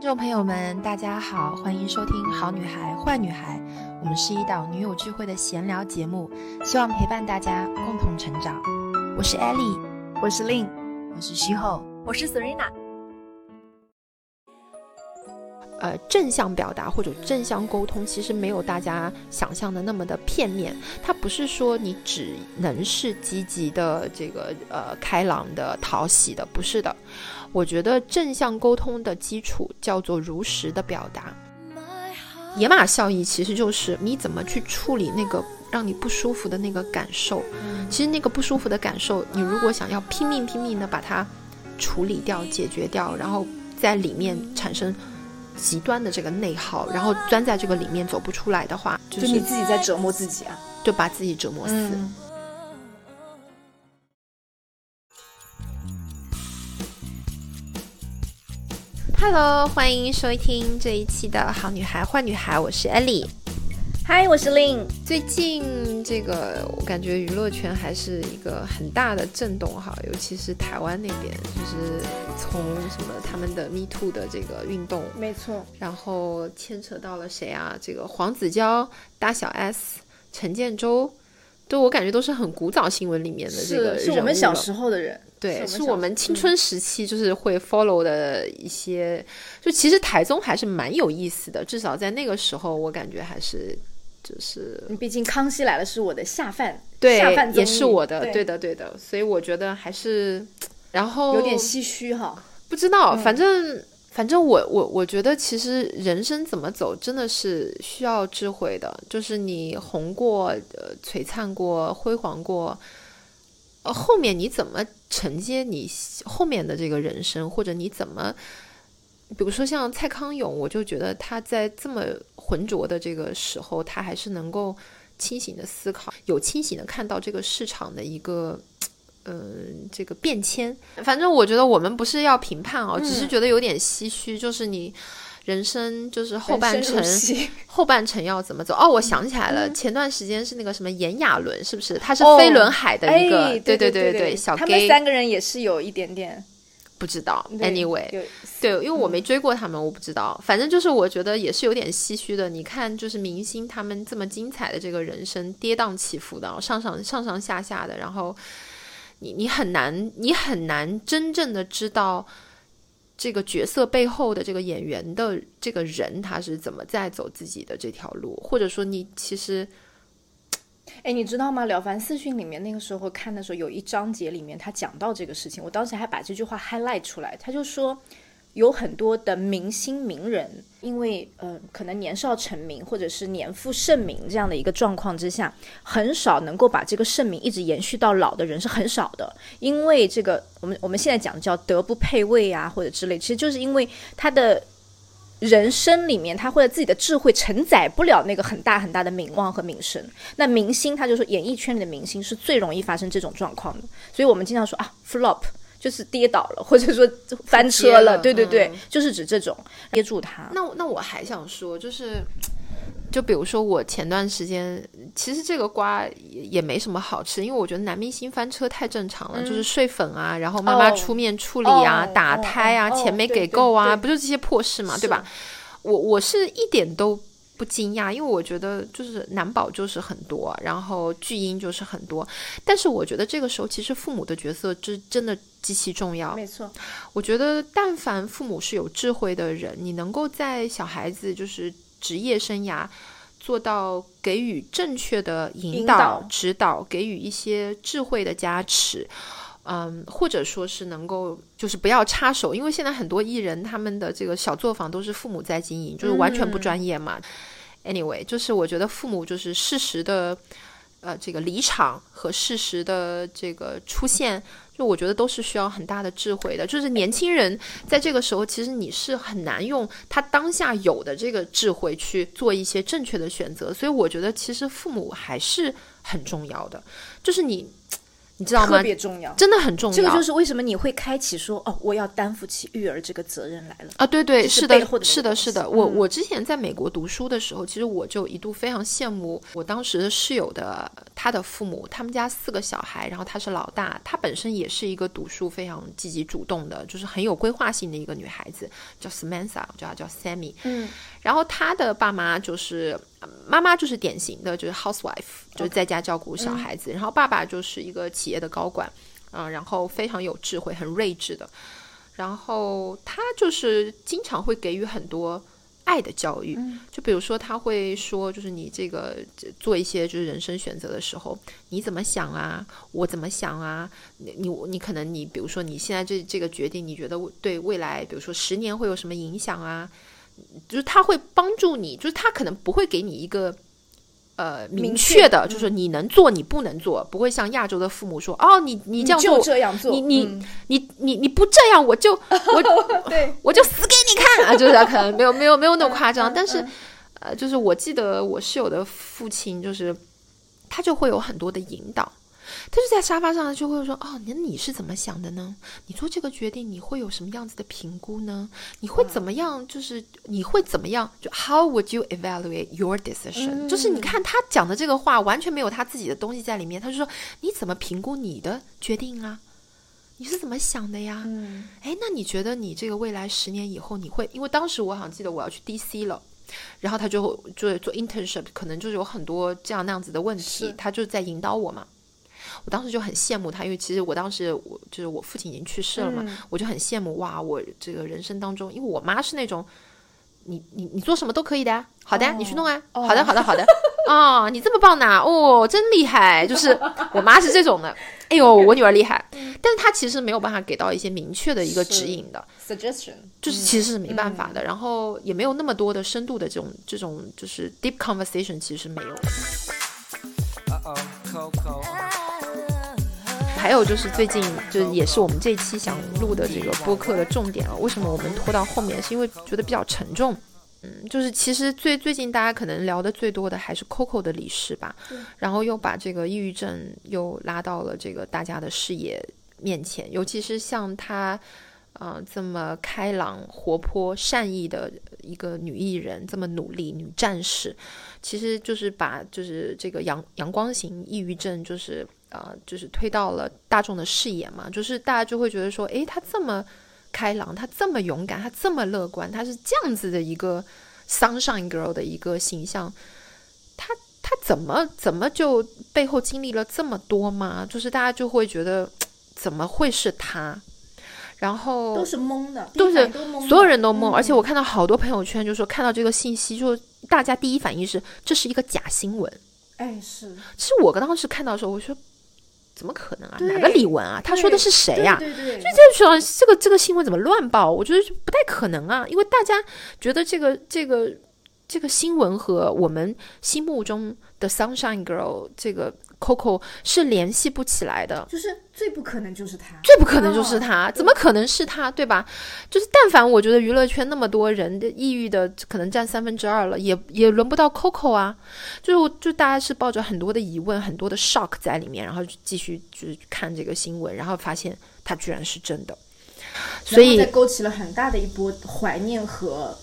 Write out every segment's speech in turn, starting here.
听众朋友们，大家好，欢迎收听《好女孩坏女孩》，我们是一档女友聚会的闲聊节目，希望陪伴大家共同成长。我是 Ellie，我是 Lin，我是徐后，我是 Serena。呃，正向表达或者正向沟通，其实没有大家想象的那么的片面。它不是说你只能是积极的、这个呃开朗的、讨喜的，不是的。我觉得正向沟通的基础叫做如实的表达。野马效应其实就是你怎么去处理那个让你不舒服的那个感受。其实那个不舒服的感受，你如果想要拼命拼命的把它处理掉、解决掉，然后在里面产生。极端的这个内耗，然后钻在这个里面走不出来的话，就是你自己在折磨自己啊，就把自己折磨死。Hello，欢迎收听这一期的好女孩坏女孩，我是 Ellie。嗨，我是 Lin。最近这个我感觉娱乐圈还是一个很大的震动哈，尤其是台湾那边，就是从什么他们的 Me Too 的这个运动，没错，然后牵扯到了谁啊？这个黄子佼、大小 S、陈建州，对我感觉都是很古早新闻里面的这个是我们小时候的人，对，是我们青春时期就是会 follow 的一些，就其实台综还是蛮有意思的，至少在那个时候，我感觉还是。就是，毕竟《康熙来了》是我的下饭，对，下饭也是我的，对的，对的，所以我觉得还是，然后有点唏嘘哈，不知道，反正反正我我我觉得其实人生怎么走真的是需要智慧的，就是你红过、呃璀璨过、辉煌过，呃后面你怎么承接你后面的这个人生，或者你怎么。比如说像蔡康永，我就觉得他在这么浑浊的这个时候，他还是能够清醒的思考，有清醒的看到这个市场的一个，嗯，这个变迁。反正我觉得我们不是要评判哦，只是觉得有点唏嘘，就是你人生就是后半程，后半程要怎么走？哦，我想起来了，前段时间是那个什么炎亚纶，是不是？他是飞轮海的一个，对对对对，小 gay，他们三个人也是有一点点。不知道，anyway，对，因为我没追过他们，我不知道。反正就是我觉得也是有点唏嘘的。你看，就是明星他们这么精彩的这个人生，跌宕起伏的，上上上上下下的，然后你你很难，你很难真正的知道这个角色背后的这个演员的这个人他是怎么在走自己的这条路，或者说你其实。哎，你知道吗？《了凡四训》里面那个时候看的时候，有一章节里面他讲到这个事情，我当时还把这句话 highlight 出来。他就说，有很多的明星名人，因为呃可能年少成名，或者是年负盛名这样的一个状况之下，很少能够把这个盛名一直延续到老的人是很少的。因为这个，我们我们现在讲叫德不配位啊，或者之类，其实就是因为他的。人生里面，他或者自己的智慧承载不了那个很大很大的名望和名声。那明星，他就说演艺圈里的明星是最容易发生这种状况的。所以我们经常说啊，flop 就是跌倒了，或者说翻车了。对对对，就是指这种憋住他。那那我还想说，就是。就比如说我前段时间，其实这个瓜也也没什么好吃，因为我觉得男明星翻车太正常了，就是睡粉啊，然后妈妈出面处理啊，打胎啊，钱没给够啊，不就这些破事嘛，对吧？我我是一点都不惊讶，因为我觉得就是男宝就是很多，然后巨婴就是很多，但是我觉得这个时候其实父母的角色这真的极其重要。没错，我觉得但凡父母是有智慧的人，你能够在小孩子就是。职业生涯做到给予正确的引导、指导，给予一些智慧的加持，嗯，或者说是能够就是不要插手，因为现在很多艺人他们的这个小作坊都是父母在经营，就是完全不专业嘛。Anyway，就是我觉得父母就是适时的。呃，这个离场和事实的这个出现，就我觉得都是需要很大的智慧的。就是年轻人在这个时候，其实你是很难用他当下有的这个智慧去做一些正确的选择。所以我觉得，其实父母还是很重要的。就是你。你知道吗？特别重要，真的很重要。这个就是为什么你会开启说哦，我要担负起育儿这个责任来了啊！对对，是的，是的，是的。我我之前在美国读书的时候，其实我就一度非常羡慕我当时的室友的他的父母，他们家四个小孩，然后他是老大，他本身也是一个读书非常积极主动的，就是很有规划性的一个女孩子，叫 Samantha，我叫她叫 Sammy。嗯，然后她的爸妈就是妈妈就是典型的就是 housewife，就是在家照顾小孩子，然后爸爸就是一个企业的高管，嗯、然后非常有智慧，很睿智的。然后他就是经常会给予很多爱的教育，就比如说他会说，就是你这个做一些就是人生选择的时候，你怎么想啊？我怎么想啊？你你你可能你比如说你现在这这个决定，你觉得对未来，比如说十年会有什么影响啊？就是他会帮助你，就是他可能不会给你一个呃明明确的，就是你能做你不能做，不会像亚洲的父母说哦，你你这样做，这样做，你你嗯你你你不这样，我就 我对，我就死给你看啊！就是可能没有没有没有那么夸张，嗯但是嗯呃，就是我记得我室友的父亲，就是他就会有很多的引导。他就在沙发上就会说：“哦，那你是怎么想的呢？你做这个决定，你会有什么样子的评估呢？你会怎么样？就是你会怎么样？就 How would you evaluate your decision？、就是你看他讲的这个话，完全没有他自己的东西在里面。他就说：你怎么评估你的决定啊？你是怎么想的呀？嗯哎，那你觉得你这个未来十年以后，你会？因为当时我好像记得我要去 DC 了，然后他就就做 internship，可能就是有很多这样那样子的问题，他就在引导我嘛。我当时就很羡慕他，因为其实我当时我就是我父亲已经去世了嘛，嗯我就很羡慕哇，我这个人生当中，因为我妈是那种。你你你做什么都可以的啊，好的，你去弄啊，哦好的好的好的，哦，你这么棒呢，哦，真厉害，就是我妈是这种的，哎呦，我女儿厉害，但是她其实没有办法给到一些明确的一个指引的，suggestion 就是其实是没办法的，然后也没有那么多的深度的这种这种就是 deep conversation，其实是没有的。Uh-oh, Coco. 还有就是最近就是也是我们这期想录的这个播客的重点了。为什么我们拖到后面？是因为觉得比较沉重。嗯，就是其实最最近大家可能聊的最多的还是 Coco 的离世吧，然后又把这个抑郁症又拉到了这个大家的视野面前，尤其是像她，呃，这么开朗、活泼、善意的一个女艺人，这么努力女战士，其实就是把就是这个阳阳光型抑郁症，就是呃，就是推到了大众的视野嘛，就是大家就会觉得说，诶，他这么开朗，他这么勇敢，他这么乐观，他是这样子的一个 sunshine girl 的一个形象，他他怎么怎么就背后经历了这么多吗？就是大家就会觉得怎么会是他？然后都是懵的，都是所有人都懵，嗯而且我看到好多朋友圈就说看到这个信息，就大家第一反应是这是一个假新闻。哎是其实我刚当时看到的时候，我说怎么可能啊？哪个李玟啊？他说的是谁呀、对对对，这种这个这个新闻怎么乱报？我觉得不太可能啊，因为大家觉得这个这个这个新闻和我们心目中的 Sunshine Girl 这个 Coco 是联系不起来的。就是最不可能就是他，最不可能就是哦他，怎么可能是他，对吧？就是但凡我觉得娱乐圈那么多人的抑郁的可能占三分之二了，也也轮不到 Coco 啊。就是就大家是抱着很多的疑问、很多的 shock 在里面，然后就继续就是看这个新闻，然后发现他居然是真的，所以勾起了很大的一波怀念和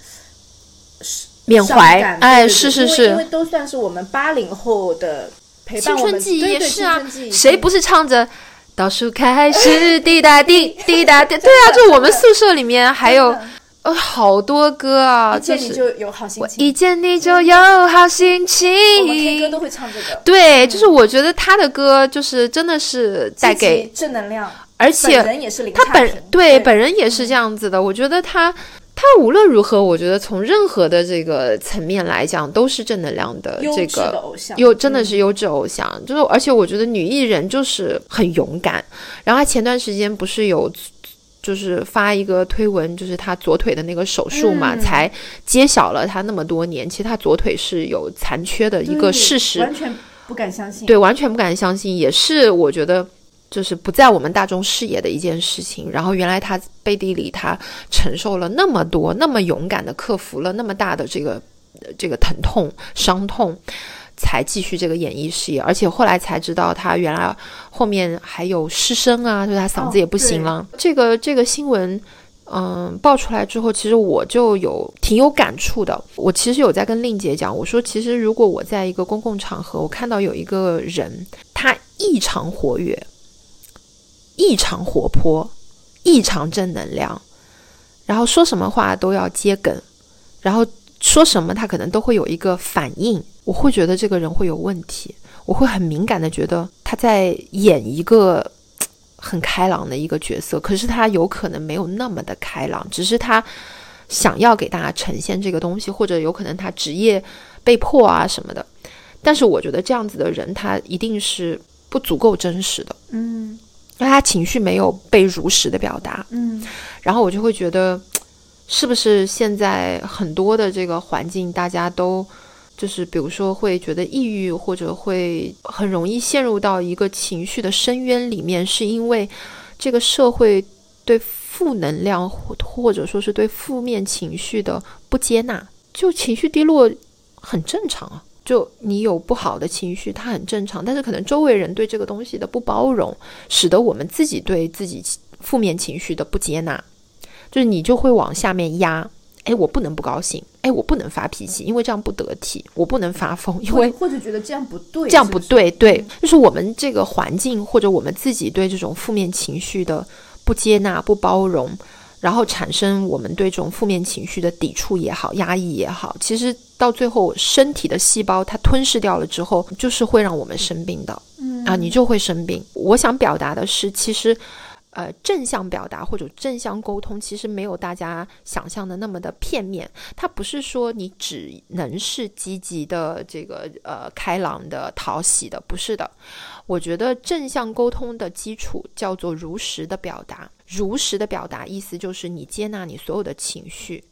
伤缅怀，感哎，是是因为因为，都算是我们八零后的陪伴青我们春记忆是啊谁不是唱着？倒数开始，滴答滴，滴答滴。对啊，就我们宿舍里面还有呃好多歌啊，一见就是你就有好心情，一见你就有好心情。我们 K 歌都会唱这个，对，就是我觉得他的歌就是真的是带给，正能量，而且他本对本人也是这样子的。我觉得他他无论如何，我觉得从任何的这个层面来讲，都是正能量的优质这个的偶像，优真的是优质偶像，就是而且我觉得女艺人就是很勇敢。然后她前段时间不是有就是发一个推文，就是她左腿的那个手术嘛，嗯才揭晓了她那么多年其实她左腿是有残缺的一个事实。完全不敢相信。对，完全不敢相信，也是我觉得就是不在我们大众视野的一件事情。然后原来他背地里他承受了那么多，那么勇敢的克服了那么大的这个呃这个疼痛伤痛。才继续这个演艺事业，而且后来才知道他原来后面还有失声啊，就是他嗓子哦也不行了。这个这个新闻嗯，爆出来之后，其实我就有挺有感触的。我其实有在跟令姐讲，我说其实如果我在一个公共场合，我看到有一个人，他异常活跃、异常活泼、异常正能量，然后说什么话都要接梗，然后说什么他可能都会有一个反应，我会觉得这个人会有问题，我会很敏感的觉得他在演一个。很开朗的一个角色，可是他有可能没有那么的开朗，只是他想要给大家呈现这个东西，或者有可能他职业被迫啊什么的。但是我觉得这样子的人，他一定是不足够真实的，嗯，因为他情绪没有被如实的表达，嗯，然后我就会觉得，是不是现在很多的这个环境，大家都。就是比如说会觉得抑郁，或者会很容易陷入到一个情绪的深渊里面，是因为这个社会对负能量或或者说是对负面情绪的不接纳。就情绪低落很正常啊，就你有不好的情绪，它很正常。但是可能周围人对这个东西的不包容，使得我们自己对自己负面情绪的不接纳，就是你就会往下面压。哎，我不能不高兴。哎，我不能发脾气，因为这样不得体。我不能发疯，因为或者觉得这样不对，这样不对。对，就是我们这个环境或者我们自己对这种负面情绪的不接纳、不包容，然后产生我们对这种负面情绪的抵触也好、压抑也好，其实到最后身体的细胞它吞噬掉了之后，就是会让我们生病的。嗯啊，你就会生病。我想表达的是，其实。呃，正向表达或者正向沟通，其实没有大家想象的那么的片面。它不是说你只能是积极的、这个呃开朗的、讨喜的，不是的。我觉得正向沟通的基础叫做如实的表达。如实的表达意思就是你接纳你所有的情绪，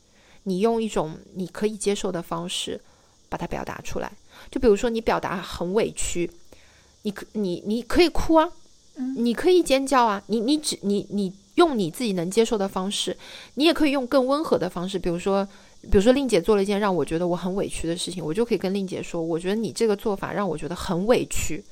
你用一种你可以接受的方式把它表达出来。就比如说你表达很委屈，你可你你可以哭啊。你可以尖叫啊！你你只你你用你自己能接受的方式，你也可以用更温和的方式，比如说，比如说令姐做了一件让我觉得我很委屈的事情，我就可以跟令姐说，我觉得你这个做法让我觉得很委屈。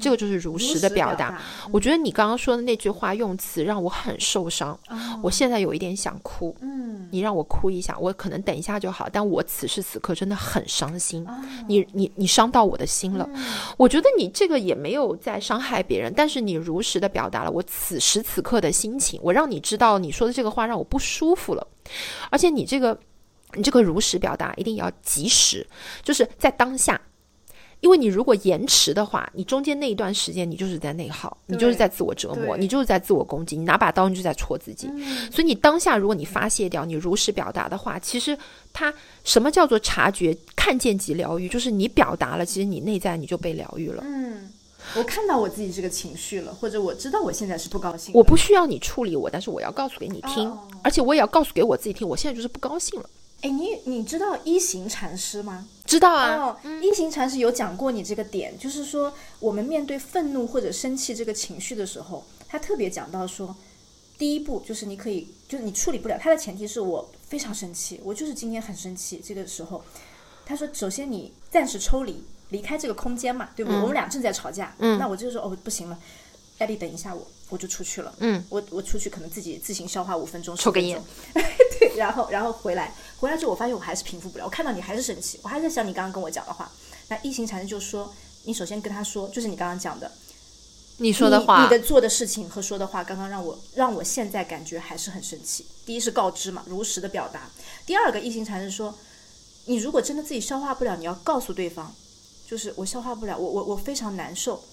这个就是如实的表达。我觉得你刚刚说的那句话用词让我很受伤，我现在有一点想哭。嗯，你让我哭一下，我可能等一下就好，但我此时此刻真的很伤心。你你你伤到我的心了。我觉得你这个也没有在伤害别人，但是你如实的表达了我此时此刻的心情。我让你知道你说的这个话让我不舒服了，而且你这个你这个如实表达一定要及时，就是在当下。因为你如果延迟的话，你中间那一段时间你就是在内耗，你就是在自我折磨，你就是在自我攻击，你拿把刀你就在戳自己。所以你当下如果你发泄掉，你如实表达的话，其实它什么叫做察觉、看见即疗愈？就是你表达了，其实你内在你就被疗愈了。嗯，我看到我自己这个情绪了，或者我知道我现在是不高兴，我不需要你处理我，但是我要告诉给你听，而且我也要告诉给我自己听，我现在就是不高兴了。哎，你你知道一行禅师吗？知道啊。一行禅师有讲过你这个点，就是说我们面对愤怒或者生气这个情绪的时候，他特别讲到说，第一步就是你可以，就是你处理不了，他的前提是我非常生气，我就是今天很生气。这个时候，他说，首先你暂时抽离，离开这个空间嘛，对不对？我们俩正在吵架，那我就说哦，不行了，艾丽，等一下我。我就出去了，嗯，我我出去可能自己自行消化五分钟，抽根烟，对，然后然后回来，回来之后我发现我还是平复不了，我看到你还是生气，我还在想你刚刚跟我讲的话。那一行禅师就说，你首先跟他说，就是你刚刚讲的，你说的话，你的做的事情和说的话，刚刚让我让我现在感觉还是很生气。第一是告知嘛，如实的表达；第二个一行禅师说，你如果真的自己消化不了，你要告诉对方，就是我消化不了，我我我非常难受。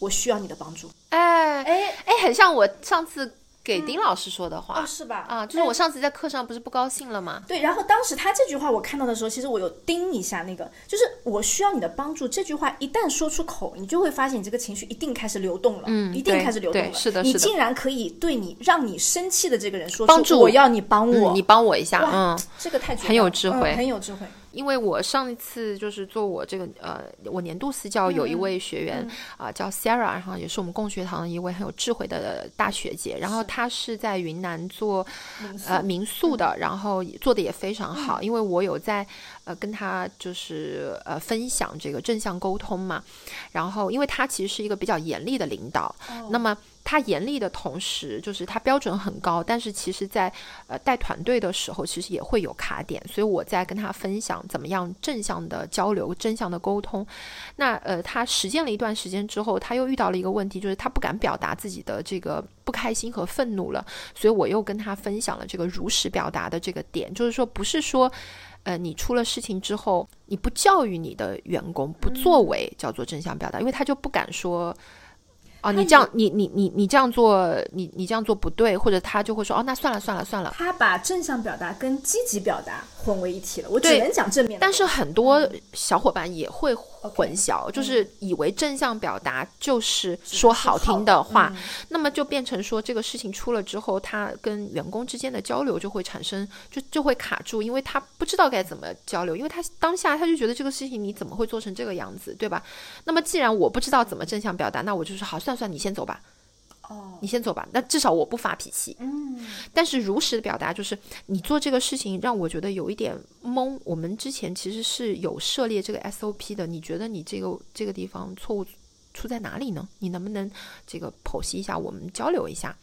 我需要你的帮助，哎哎哎，很像我上次给丁老师说的话哦，是吧？啊，就是我上次在课上不是不高兴了吗？对，然后当时他这句话我看到的时候，其实我有盯一下那个，就是我需要你的帮助这句话一旦说出口，你就会发现你这个情绪一定开始流动了，嗯，一定开始流动了，是的，你竟然可以对你让你生气的这个人说帮助，我要你帮我，你帮我一下，嗯，这个太很有智慧，很有智慧。因为我上一次就是做我这个呃，我年度私教有一位学员啊，叫 Sarah，然后也是我们共学堂的一位很有智慧的大学姐，然后她是在云南做呃民宿的，然后做的也非常好。因为我有在呃跟他就是呃分享这个正向沟通嘛，然后因为他其实是一个比较严厉的领导，那么他严厉的同时，就是他标准很高，但是其实在呃带团队的时候，其实也会有卡点。所以我在跟他分享怎么样正向的交流、正向的沟通。那呃，他实践了一段时间之后，他又遇到了一个问题，就是他不敢表达自己的这个不开心和愤怒了。所以我又跟他分享了这个如实表达的这个点，就是说不是说。呃，你出了事情之后，你不教育你的员工，不作为，叫做正向表达，因为他就不敢说。哦，你这样，你你你你这样做，你你这样做不对，或者他就会说，哦，那算了算了算了。他把正向表达跟积极表达混为一体了，我只能讲正面。但是很多小伙伴也会混淆，就是以为正向表达就是说好听的话，那么就变成说这个事情出了之后，他跟员工之间的交流就会产生，就就会卡住，因为他不知道该怎么交流，因为他当下他就觉得这个事情你怎么会做成这个样子，对吧？那么既然我不知道怎么正向表达，那我就是好算。算算，你先走吧。哦，你先走吧。那至少我不发脾气。嗯，但是如实的表达就是，你做这个事情让我觉得有一点懵。我们之前其实是有涉猎这个 SOP 的。你觉得你这个这个地方错误出在哪里呢？你能不能这个剖析一下，我们交流一下？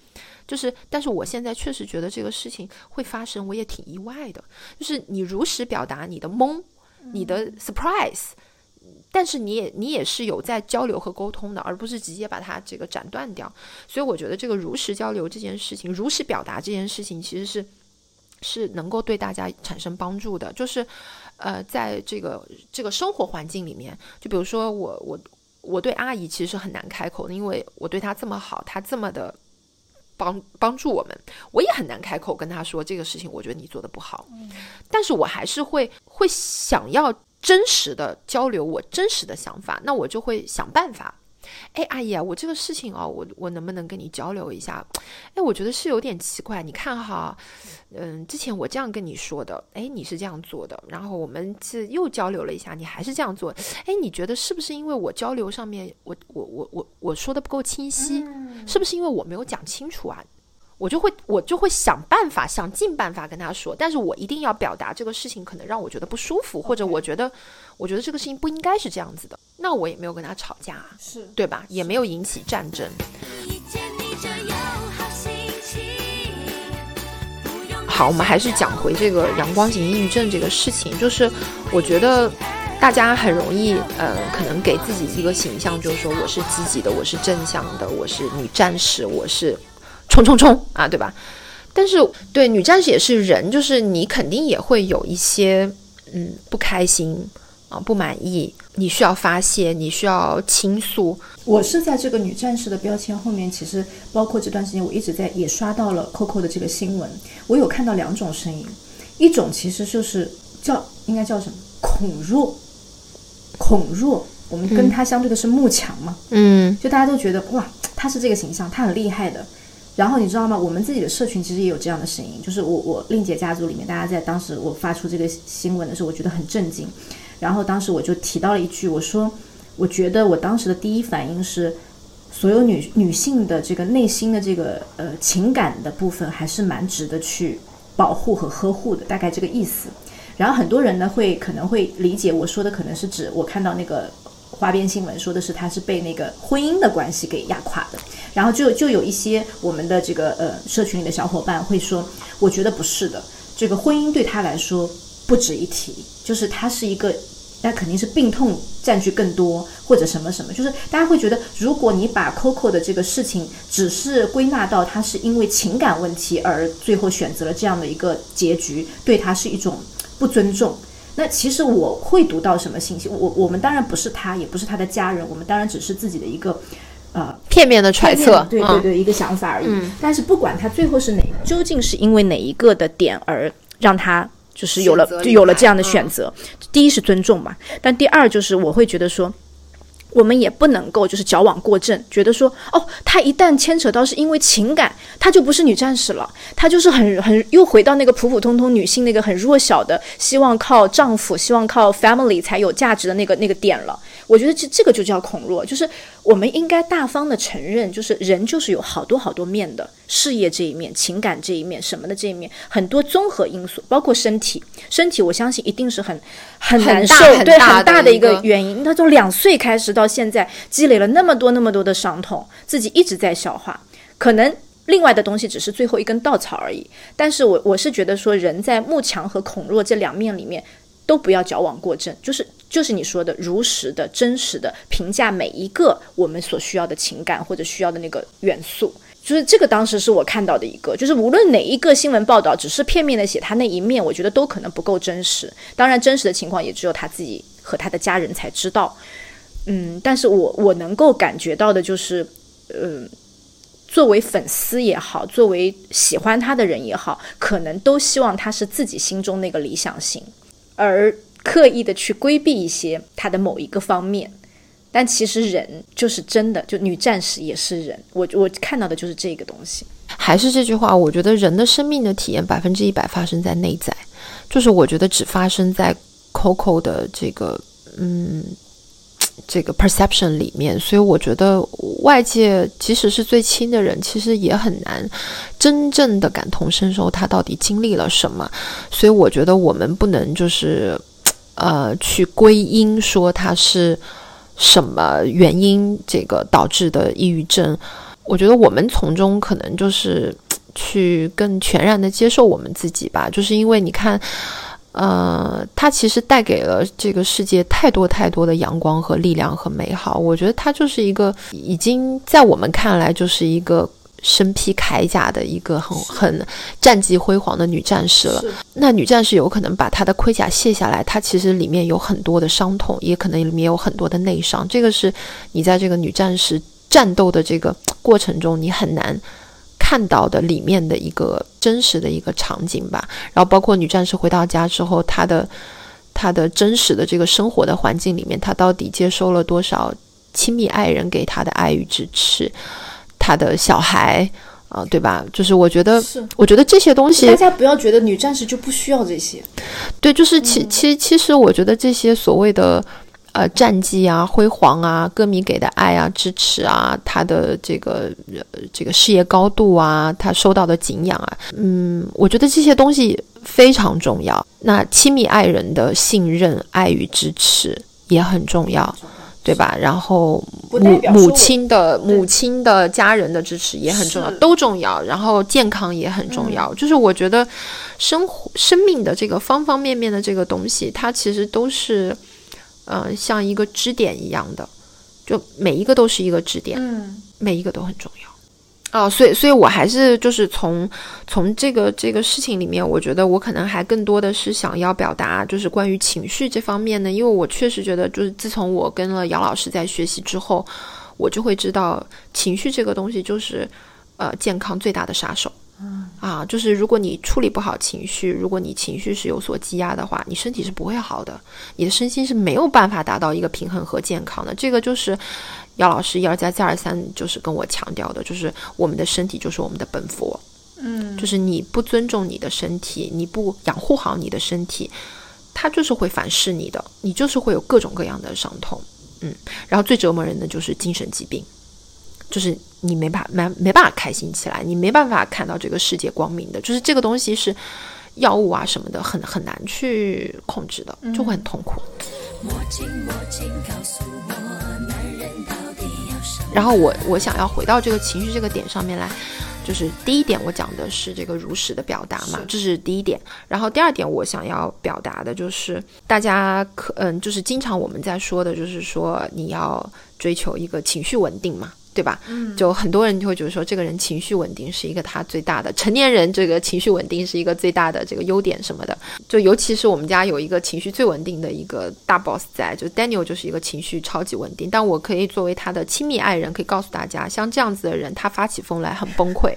就是，但是我现在确实觉得这个事情会发生，我也挺意外的。就是你如实表达你的懵，你的 surprise。但是你也你也是有在交流和沟通的，而不是直接把它这个斩断掉。所以我觉得这个如实交流这件事情，如实表达这件事情，其实是是能够对大家产生帮助的。就是呃，在这个这个生活环境里面，就比如说我我我对阿姨其实是很难开口的，因为我对她这么好，她这么的帮帮助我们，我也很难开口跟她说这个事情，我觉得你做的不好。但是我还是会会想要。真实的交流，我真实的想法，那我就会想办法。哎，阿姨啊，我这个事情哦，我我能不能跟你交流一下？哎，我觉得是有点奇怪。你看哈，嗯，之前我这样跟你说的，哎，你是这样做的，然后我们是又交流了一下，你还是这样做。哎，你觉得是不是因为我交流上面，我我我我我说的不够清晰？是不是因为我没有讲清楚啊？我就会，我就会想办法，想尽办法跟他说，但是我一定要表达这个事情可能让我觉得不舒服，或者我觉得，我觉得这个事情不应该是这样子的，那我也没有跟他吵架，是对吧？也没有引起战争。好，我们还是讲回这个阳光型抑郁症这个事情，就是我觉得大家很容易，呃，可能给自己一个形象，就是说我是积极的，我是正向的，我是女战士，我是。冲冲冲啊，对吧？但是对女战士也是人，就是你肯定也会有一些嗯不开心啊、不满意，你需要发泄，你需要倾诉。我是在这个女战士的标签后面，其实包括这段时间，我一直在也刷到了 Coco 的这个新闻，我有看到两种声音，一种其实就是叫应该叫什么恐弱，恐弱，我们跟他相对的是慕强嘛，嗯，就大家都觉得哇，他是这个形象，他很厉害的。然后你知道吗？我们自己的社群其实也有这样的声音，就是我我令姐家族里面，大家在当时我发出这个新闻的时候，我觉得很震惊。然后当时我就提到了一句，我说，我觉得我当时的第一反应是，所有女女性的这个内心的这个呃情感的部分还是蛮值得去保护和呵护的，大概这个意思。然后很多人呢会可能会理解我说的可能是指我看到那个。花边新闻说的是他是被那个婚姻的关系给压垮的，然后就就有一些我们的这个呃社群里的小伙伴会说，我觉得不是的，这个婚姻对他来说不值一提，就是他是一个，那肯定是病痛占据更多或者什么什么，就是大家会觉得，如果你把 Coco 的这个事情只是归纳到他是因为情感问题而最后选择了这样的一个结局，对他是一种不尊重。那其实我会读到什么信息？我我们当然不是他，也不是他的家人，我们当然只是自己的一个，呃，片面的揣测，对对对，一个想法而已。但是不管他最后是哪，究竟是因为哪一个的点而让他就是有了就有了这样的选择。第一是尊重嘛，但第二就是我会觉得说。我们也不能够就是矫枉过正，觉得说哦，她一旦牵扯到是因为情感，她就不是女战士了，她就是很很又回到那个普普通通女性那个很弱小的，希望靠丈夫、希望靠 family 才有价值的那个那个点了。我觉得这这个就叫恐弱，就是我们应该大方的承认，就是人就是有好多好多面的，事业这一面、情感这一面、什么的这一面，很多综合因素，包括身体，身体我相信一定是很很难受，对很大的一个原因。他从两岁开始到现在，积累了那么多那么多的伤痛，自己一直在消化。可能另外的东西只是最后一根稻草而已。但是我我是觉得说，人在慕强和恐弱这两面里面，都不要矫枉过正，就是就是你说的如实的、真实的评价每一个我们所需要的情感或者需要的那个元素。就是这个，当时是我看到的一个，就是无论哪一个新闻报道，只是片面的写他那一面，我觉得都可能不够真实。当然，真实的情况也只有他自己和他的家人才知道。嗯，但是我我能够感觉到的就是，嗯，作为粉丝也好，作为喜欢他的人也好，可能都希望他是自己心中那个理想型，而刻意的去规避一些他的某一个方面。但其实人就是真的，就女战士也是人。我我看到的就是这个东西。还是这句话，我觉得人的生命的体验百分之一百发生在内在，就是我觉得只发生在 Coco 的这个嗯这个 perception 里面。所以我觉得外界即使是最亲的人，其实也很难真正的感同身受他到底经历了什么。所以我觉得我们不能就是呃去归因说他是。什么原因这个导致的抑郁症？我觉得我们从中可能就是去更全然的接受我们自己吧。就是因为你看，呃，他其实带给了这个世界太多太多的阳光和力量和美好。我觉得他就是一个已经在我们看来就是一个。身披铠甲的一个很很战绩辉煌的女战士了。那女战士有可能把她的盔甲卸下来，她其实里面有很多的伤痛，也可能里面有很多的内伤。这个是你在这个女战士战斗的这个过程中，你很难看到的里面的一个真实的一个场景吧。然后包括女战士回到家之后，她的她的真实的这个生活的环境里面，她到底接收了多少亲密爱人给她的爱与支持？他的小孩啊，对吧？就是我觉得，我觉得这些东西，大家不要觉得女战士就不需要这些。对，就是其其其实，我觉得这些所谓的呃战绩啊、辉煌啊、歌迷给的爱啊、支持啊，他的这个这个事业高度啊，他受到的敬仰啊，嗯，我觉得这些东西非常重要。那亲密爱人的信任、爱与支持也很重要。对吧？然后母母亲的母亲的家人的支持也很重要，都重要。然后健康也很重要。就是我觉得生活生命的这个方方面面的这个东西，它其实都是，嗯，像一个支点一样的，就每一个都是一个支点，嗯，每一个都很重要。哦，所以，所以我还是就是从从这个这个事情里面，我觉得我可能还更多的是想要表达，就是关于情绪这方面呢，因为我确实觉得，就是自从我跟了姚老师在学习之后，我就会知道情绪这个东西就是呃健康最大的杀手。嗯啊，就是如果你处理不好情绪，如果你情绪是有所积压的话，你身体是不会好的，你的身心是没有办法达到一个平衡和健康的。这个就是。姚老师一而再再而三就是跟我强调的，就是我们的身体就是我们的本佛，嗯，就是你不尊重你的身体，你不养护好你的身体，它就是会反噬你的，你就是会有各种各样的伤痛，嗯，然后最折磨人的就是精神疾病，就是你没办法没没办法开心起来，你没办法看到这个世界光明的，就是这个东西是药物啊什么的很很难去控制的，就会很痛苦。然后我我想要回到这个情绪这个点上面来，就是第一点我讲的是这个如实的表达嘛，这是第一点。然后第二点我想要表达的就是大家可嗯，就是经常我们在说的，就是说你要追求一个情绪稳定嘛。对吧？嗯，就很多人就会觉得说，这个人情绪稳定是一个他最大的成年人，这个情绪稳定是一个最大的这个优点什么的。就尤其是我们家有一个情绪最稳定的一个大 boss 在，就 Daniel 就是一个情绪超级稳定。但我可以作为他的亲密爱人，可以告诉大家，像这样子的人，他发起疯来很崩溃。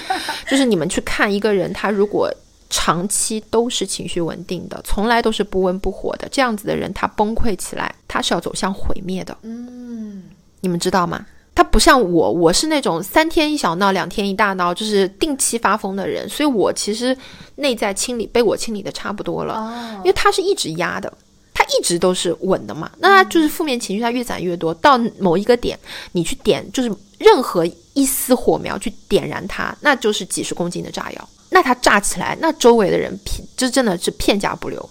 就是你们去看一个人，他如果长期都是情绪稳定的，从来都是不温不火的，这样子的人，他崩溃起来，他是要走向毁灭的。嗯，你们知道吗？他不像我，我是那种三天一小闹，两天一大闹，就是定期发疯的人，所以我其实内在清理被我清理的差不多了，因为他是一直压的，他一直都是稳的嘛，那他就是负面情绪他越攒越多，到某一个点，你去点就是任何一丝火苗去点燃它，那就是几十公斤的炸药，那它炸起来，那周围的人片就真的是片甲不留，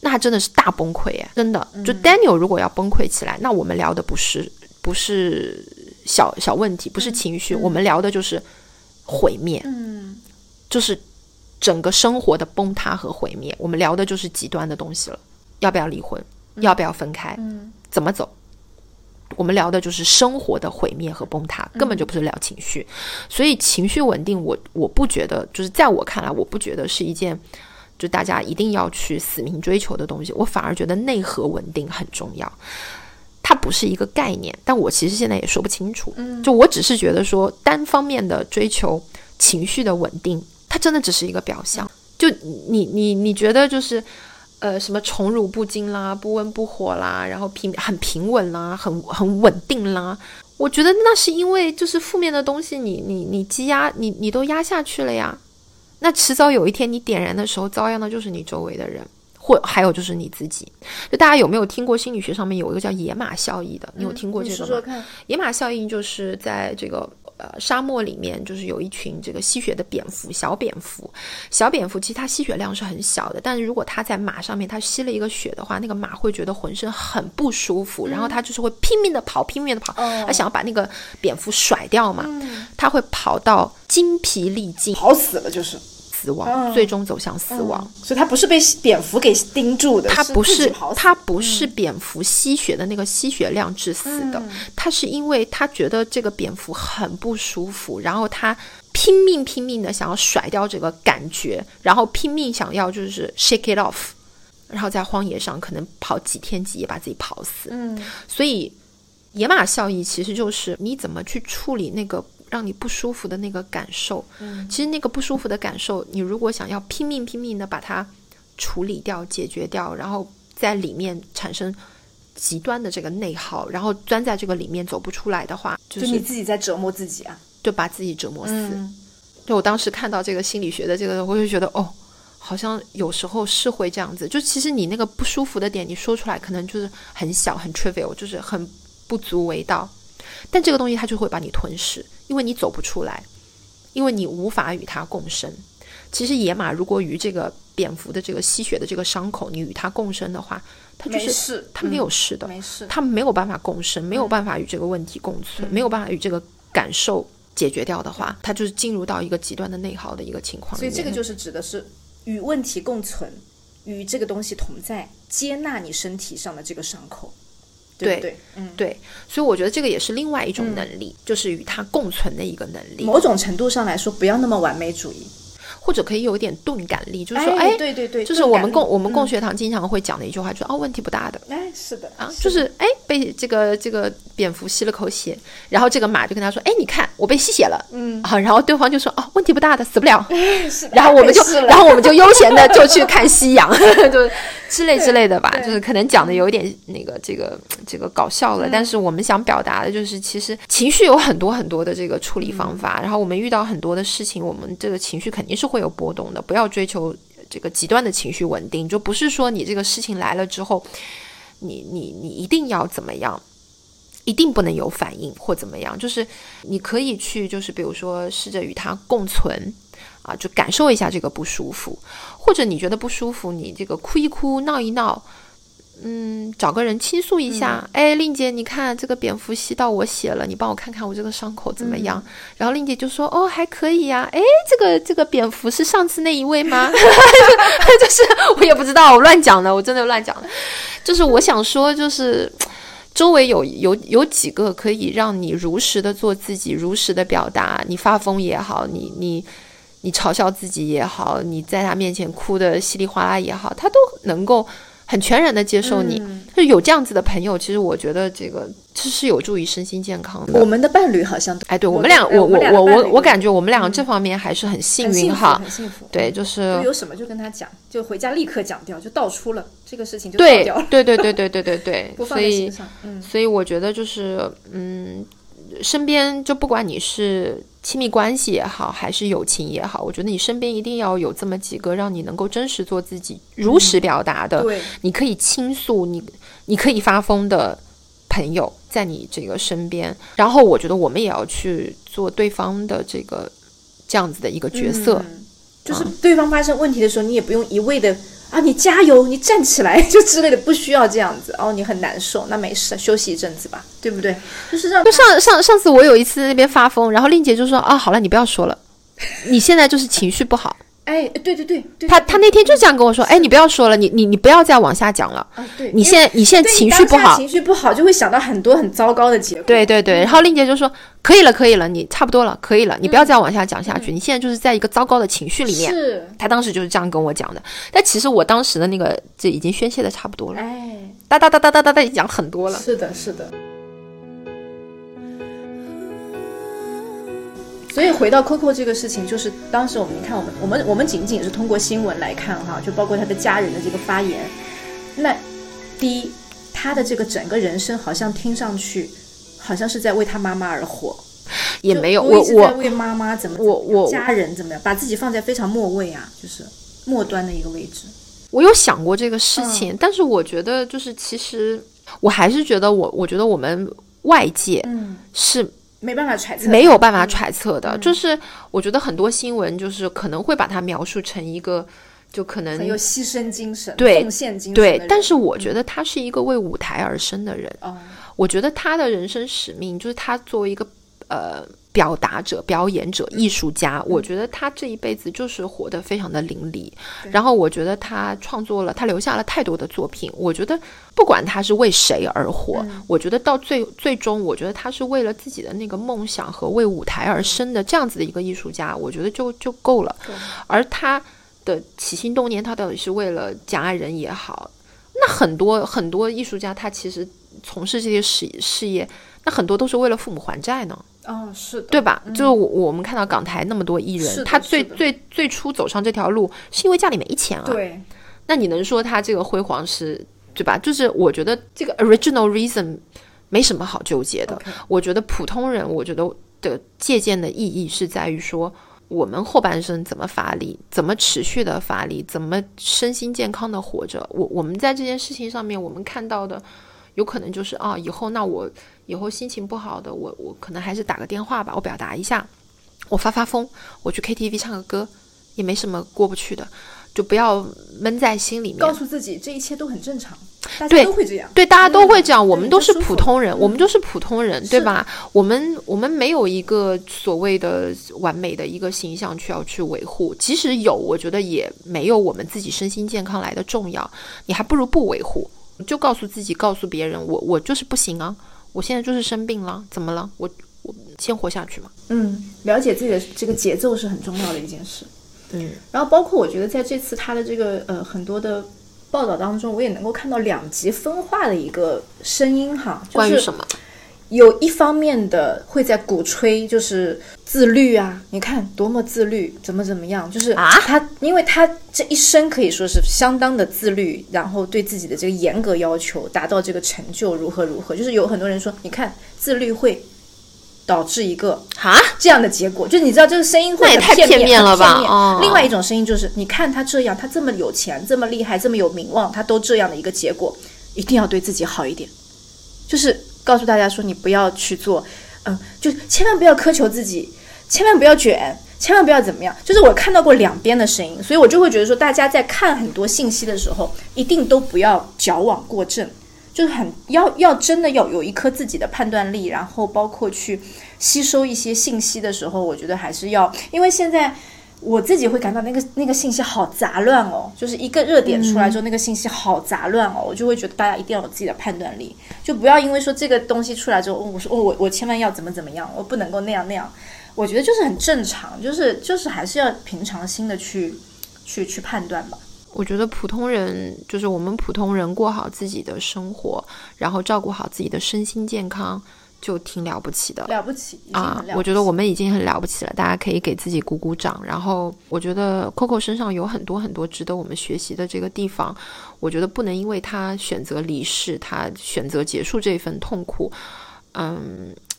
那他真的是大崩溃哎，真的，就 Daniel 如果要崩溃起来，那我们聊的不是不是。小小问题，不是情绪，我们聊的就是毁灭，嗯就是整个生活的崩塌和毁灭。我们聊的就是极端的东西了，要不要离婚，要不要分开，嗯怎么走。我们聊的就是生活的毁灭和崩塌，根本就不是聊情绪。所以情绪稳定我，我不觉得，就是在我看来，我不觉得是一件就大家一定要去死命追求的东西。我反而觉得内核稳定很重要。它不是一个概念，但我其实现在也说不清楚。嗯就我只是觉得说，单方面的追求情绪的稳定，它真的只是一个表象。就你你你觉得就是。呃，什么宠辱不惊啦，不温不火啦，然后平很平稳啦，很很稳定啦。我觉得那是因为就是负面的东西你，你你积压，你你都压下去了呀。那迟早有一天你点燃的时候，遭殃的就是你周围的人，或还有就是你自己。就大家有没有听过心理学上面有一个叫野马效应的？你有听过这个吗？嗯说说，野马效应就是在这个呃沙漠里面，就是有一群这个吸血的蝙蝠，小蝙蝠。小蝙蝠其实它吸血量是很小的，但是如果它在马上面它吸了一个血的话，那个马会觉得浑身很不舒服，然后它就是会拼命的跑，拼命的跑，哦它想要把那个蝙蝠甩掉嘛，它会跑到精疲力尽，跑死了就是，死亡，嗯。最终走向死亡。所以他不是被蝙蝠给盯住的，他不是自己跑死。它不是蝙蝠吸血的那个吸血量致死的，他是因为他觉得这个蝙蝠很不舒服，然后他拼命拼命的想要甩掉这个感觉，然后拼命想要就是 shake it off，然后在荒野上可能跑几天几夜把自己跑死。嗯。所以野马效应其实就是你怎么去处理那个让你不舒服的那个感受。嗯其实那个不舒服的感受，你如果想要拼命拼命的把它处理掉、解决掉，然后在里面产生极端的这个内耗，然后钻在这个里面走不出来的话，就就是你自己在折磨自己啊。就把自己折磨死。嗯就我当时看到这个心理学的这个，我就觉得哦，好像有时候是会这样子。就其实你那个不舒服的点，你说出来可能就是很小、很 trivial，就是很不足为道。但这个东西它就会把你吞噬，因为你走不出来，因为你无法与它共生。其实野马如果与这个蝙蝠的这个吸血的这个伤口，你与它共生的话，它就是没，它没有事的，没事。它没有办法共生，没有办法与这个问题共存，没有办法与这个感受解决掉的话，它就是进入到一个极端的内耗的一个情况。所以这个就是指的是与问题共存，与这个东西同在，接纳你身体上的这个伤口，对对？嗯，对，所以我觉得这个也是另外一种能力，就是与它共存的一个能力，某种程度上来说，不要那么完美主义。或者可以有一点钝感力，就是说，哎，对对对，就是我们共我们共学，堂经常会讲的一句话，就是哦，问题不大的。哎，是的啊，就是哎，被这个这个蝙蝠吸了口血，然后这个马就跟他说，哎，你看我被吸血了，嗯，啊，然后对方就说，哦，问题不大的，死不了，是的然后我们就然后我们就悠闲的就去看夕阳，就之类之类的吧，就是可能讲的有一点那个这个这个搞笑了，但是我们想表达的就是，其实情绪有很多很多的这个处理方法，然后我们遇到很多的事情，我们这个情绪肯定是会有波动的，不要追求这个极端的情绪稳定，就不是说你这个事情来了之后，你你你一定要怎么样。一定不能有反应或怎么样，就是你可以去，就是比如说试着与它共存，啊，就感受一下这个不舒服，或者你觉得不舒服，你这个哭一哭，闹一闹，嗯，找个人倾诉一下。哎，令姐，你看这个蝙蝠吸到我血了，你帮我看看我这个伤口怎么样？然后令姐就说，哦，还可以呀、哎，这个这个蝙蝠是上次那一位吗？就是我也不知道，我乱讲的，我真的乱讲的。就是我想说，就是。周围有有有几个可以让你如实的做自己，如实的表达，你发疯也好，你你你嘲笑自己也好，你在他面前哭的稀里哗啦也好，他都能够很全然的接受你。嗯就有这样子的朋友，其实我觉得这个这是有助于身心健康的。我们的伴侣好像都哎，对我我们俩，哎我我我我我我感觉我们俩这方面还是很幸运哈。很幸福。对，就是就有什么就跟他讲，就回家立刻讲掉，就道出了这个事情就对掉了，对对对对对对对，不所以所以我觉得就是，嗯，身边就不管你是亲密关系也好，还是友情也好，我觉得你身边一定要有这么几个让你能够真实做自己、如实表达的，对，你可以倾诉、你你可以发疯的朋友在你这个身边。然后我觉得我们也要去做对方的这个这样子的一个角色。嗯就是对方发生问题的时候，你也不用一味的啊，你加油，你站起来 就之类的，不需要这样子。哦，你很难受，那没事，休息一阵子吧，对不对？就是让就上上上次我有一次在那边发疯，然后令姐就说啊，好了，你不要说了，你现在就是情绪不好。哎，对对对对，他他那天就这样跟我说，哎，你不要说了，你你你不要再往下讲了。啊，对你现在你现在情绪不好，情绪不好就会想到很多很糟糕的结果。对对对，然后令姐就说可以了可以了，你差不多了，可以了，你不要再往下讲下去，你现在就是在一个糟糕的情绪里面。是，他当时就是这样跟我讲的，但其实我当时的那个这已经宣泄的差不多了，哎，哒哒哒哒哒哒哒讲很多了。是的，是的。所以回到 Coco 这个事情，就是当时我们看我们我们我们仅仅是通过新闻来看哈，就包括他的家人的这个发言。那第一，他的这个整个人生好像听上去好像是在为他妈妈而活，也没有，我我在为妈妈怎么我我家人怎么样，把自己放在非常末位啊，就是末端的一个位置。我有想过这个事情，但是我觉得就是其实我还是觉得我我觉得我们外界嗯，是没办法揣测，没有办法揣测的，嗯。就是我觉得很多新闻就是可能会把它描述成一个就可能很有牺牲精神、对奉献精神对但是我觉得他是一个为舞台而生的人，哦，我觉得他的人生使命就是他作为一个呃表达者、表演者、艺术家，我觉得他这一辈子就是活得非常的淋漓。然后我觉得他创作了，他留下了太多的作品。我觉得不管他是为谁而活，我觉得到最最终，我觉得他是为了自己的那个梦想和为舞台而生的这样子的一个艺术家，我觉得就就够了。而他的起心动念，他到底是为了家人也好，那很多很多艺术家，他其实从事这些事事业，那很多都是为了父母还债呢，哦，是的，对吧？就是我我们看到港台那么多艺人，他最最最初走上这条路，是因为家里没钱啊。对，那你能说他这个辉煌是，对吧？就是我觉得这个 original reason 没什么好纠结的。我觉得普通人，我觉得的借鉴的意义是在于说，我们后半生怎么发力，怎么持续的发力，怎么身心健康的活着。我我们在这件事情上面，我们看到的。有可能就是啊，以后那我以后心情不好的，我我可能还是打个电话吧，我表达一下，我发发疯，我去 KTV 唱个歌，也没什么过不去的，就不要闷在心里面。告诉自己这一切都很正常，大对家都会这样。对，大家都会这样，嗯我们都是普通人，我们嗯都是普通人，对吧？我们我们没有一个所谓的完美的一个形象去要去维护，即使有，我觉得也没有我们自己身心健康来的重要。你还不如不维护，就告诉自己，告诉别人，我我就是不行啊，我现在就是生病了，怎么了？我我先活下去嘛。嗯，了解自己的这个节奏是很重要的一件事。嗯，然后包括我觉得在这次他的这个呃很多的报道当中，我也能够看到两极分化的一个声音哈，就是关于什么？有一方面的会在鼓吹，就是自律啊，你看多么自律，怎么怎么样，就是啊？他，因为他这一生可以说是相当的自律，然后对自己的这个严格要求，达到这个成就如何如何，就是有很多人说，你看自律会导致一个啊？这样的结果，就是你知道这个声音会太片片面了吧？另外一种声音就是，你看他这样，他这么有钱，这么厉害，这么有名望，他都这样的一个结果，一定要对自己好一点，就是告诉大家说，你不要去做，嗯，就千万不要苛求自己，千万不要卷。千万不要怎么样，就是我看到过两边的声音，所以我就会觉得说，大家在看很多信息的时候，一定都不要矫枉过正，就是很要要真的要有一颗自己的判断力，然后包括去吸收一些信息的时候，我觉得还是要，因为现在我自己会感到那个那个信息好杂乱哦，就是一个热点出来之后，那个信息好杂乱哦，我就会觉得大家一定要有自己的判断力，就不要因为说这个东西出来之后，我说哦我我千万要怎么怎么样，我不能够那样那样，我觉得就是很正常，就是就是还是要平常心的去去去判断吧。我觉得普通人就是我们普通人过好自己的生活，然后照顾好自己的身心健康，就挺了不起的。了不起，啊我觉得我们已经很了不起了，大家可以给自己鼓鼓掌。然后，我觉得 Coco 身上有很多很多值得我们学习的这个地方。我觉得不能因为他选择离世，他选择结束这份痛苦，嗯，呃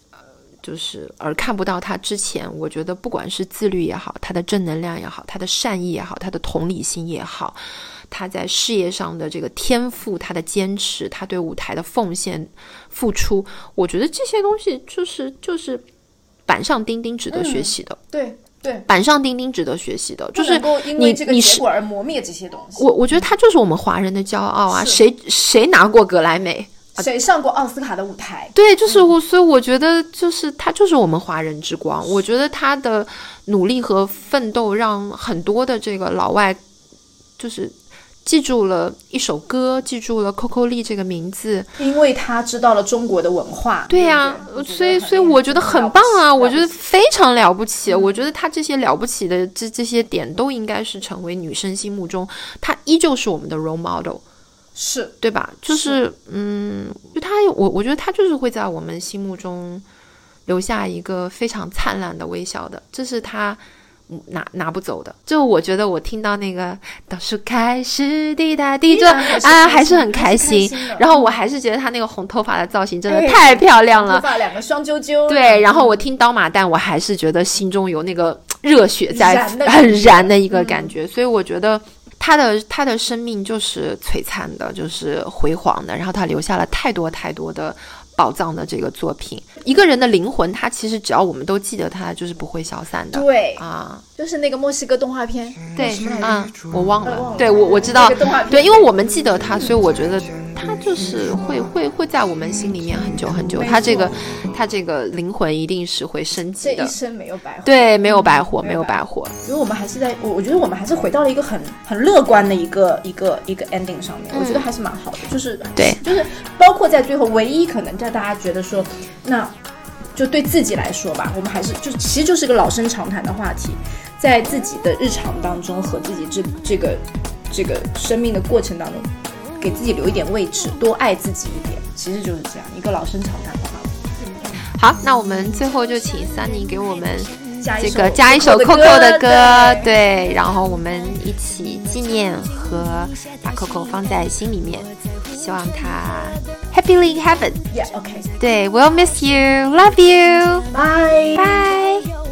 就是而看不到他之前，我觉得不管是自律也好，他的正能量也好，他的善意也好，他的同理心也好，他在事业上的这个天赋，他的坚持，他对舞台的奉献、付出，我觉得这些东西就是就是板上钉钉，值得学习的。对，对，板上钉钉，值得学习的，就是能够因为你这个你是而磨灭这些东西。我我觉得他就是我们华人的骄傲啊！谁谁拿过格莱美？谁上过奥斯卡的舞台？对，就是我，所以我觉得就是他就是我们华人之光。我觉得他的努力和奋斗，让很多的这个老外就是记住了一首歌，记住了 Coco Lee 这个名字。因为他知道了中国的文化。对呀、所以所以我觉得很棒啊，我觉得非常了不起。嗯我觉得他这些了不起的这这些点都应该是成为女生心目中，他依旧是我们的 role model。是对吧？就是嗯，就他，我我觉得他就是会在我们心目中留下一个非常灿烂的微笑的，这是他嗯拿拿不走的。就我觉得我听到那个倒数开始滴答滴着依然还是啊，还是很开心开心。然后我还是觉得他那个红头发的造型真的哎太漂亮了。头发两个双揪揪。对，然后我听刀马旦，我还是觉得心中有那个热血在，燃很燃的一个感觉。所以我觉得他的他的生命就是璀璨的，就是辉煌的，然后他留下了太多太多的宝藏的这个作品。一个人的灵魂，他其实只要我们都记得他，就是不会消散的。对，啊，就是那个墨西哥动画片。对什么来着啊，我忘了，对我我知道动画，片对，因为我们记得他，所以我觉得他就是会会会在我们心里面很久很久。没他这个错他这个灵魂一定是会升级的这一。生没有白活。对，没有白活，没有白白活。因为我们还是在，我我觉得我们还是回到了一个很很乐观的一个一个一个 ending 上面，我觉得还是蛮好的。就是嗯对就是包括在最后，唯一可能在大家觉得说，那就对自己来说吧，我们还是就其实就是个老生常谈的话题，在自己的日常当中和自己这这个这个生命的过程当中，给自己留一点位置，多爱自己一点，其实就是这样一个老生常谈的话。好，那我们最后就请 Sunny 给我们这个加一首 Coco 的歌歌，对对，然后我们一起纪念和把 Coco 放在心里面，希望他 happily in heaven。，Yeah，OK，对，We'll miss you, love you, bye,。bye。